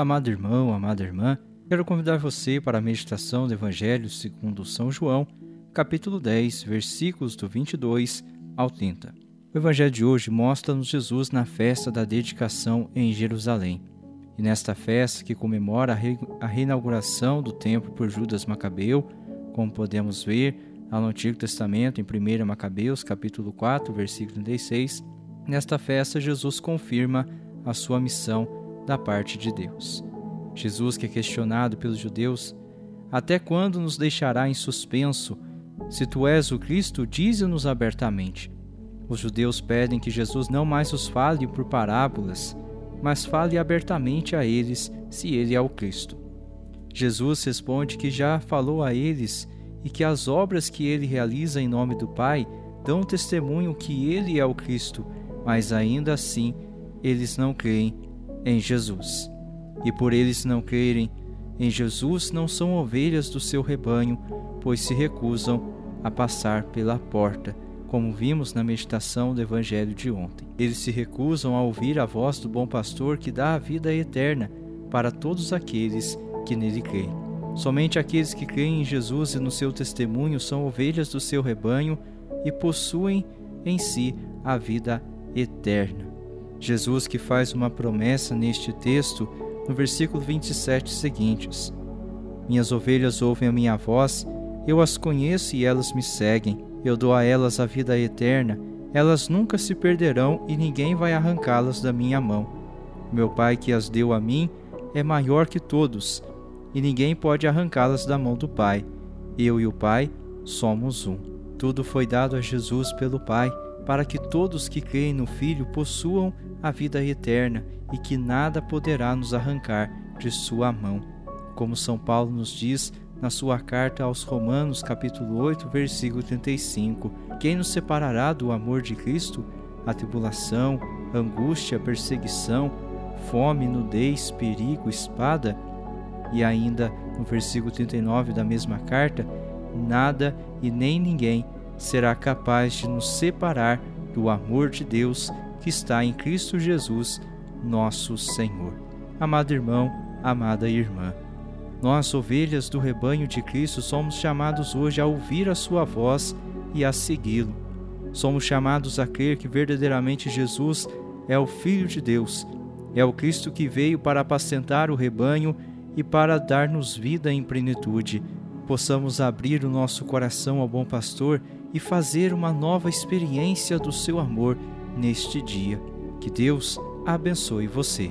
Amado irmão, amada irmã, quero convidar você para a meditação do Evangelho segundo São João, capítulo 10, versículos do 22 ao 30. O Evangelho de hoje mostra-nos Jesus na festa da dedicação em Jerusalém. E nesta festa, que comemora a reinauguração do templo por Judas Macabeu, como podemos ver no Antigo Testamento, em 1 Macabeus, capítulo 4, versículo 36, nesta festa Jesus confirma a sua missão da parte de Deus. Jesus, que é questionado pelos judeus, até quando nos deixará em suspenso? Se tu és o Cristo, dize-nos abertamente. Os judeus pedem que Jesus não mais os fale por parábolas, mas fale abertamente a eles se ele é o Cristo. Jesus responde que já falou a eles e que as obras que ele realiza em nome do Pai dão testemunho que ele é o Cristo, mas ainda assim eles não creem em Jesus. E por eles não crerem em Jesus, não são ovelhas do seu rebanho, pois se recusam a passar pela porta, como vimos na meditação do Evangelho de ontem. Eles se recusam a ouvir a voz do bom pastor que dá a vida eterna para todos aqueles que nele creem. Somente aqueles que creem em Jesus e no seu testemunho são ovelhas do seu rebanho e possuem em si a vida eterna. Jesus que faz uma promessa neste texto, no versículo 27 seguintes: Minhas ovelhas ouvem a minha voz, eu as conheço e elas me seguem. Eu dou a elas a vida eterna, elas nunca se perderão e ninguém vai arrancá-las da minha mão. Meu Pai que as deu a mim é maior que todos, e ninguém pode arrancá-las da mão do Pai. Eu e o Pai somos um. Tudo foi dado a Jesus pelo Pai para que todos que creem no Filho possuam a vida eterna e que nada poderá nos arrancar de sua mão. Como São Paulo nos diz na sua carta aos Romanos, capítulo 8, versículo 35: Quem nos separará do amor de Cristo? A tribulação, angústia, perseguição, fome, nudez, perigo, espada? E ainda no versículo 39 da mesma carta: Nada e nem ninguém será capaz de nos separar do amor de Deus que está em Cristo Jesus, nosso Senhor. Amado irmão, amada irmã, nós, ovelhas do rebanho de Cristo, somos chamados hoje a ouvir a Sua voz e a segui-lo. Somos chamados a crer que verdadeiramente Jesus é o Filho de Deus, é o Cristo que veio para apacentar o rebanho e para dar-nos vida em plenitude. Possamos abrir o nosso coração ao bom pastor e fazer uma nova experiência do seu amor neste dia. Que Deus abençoe você.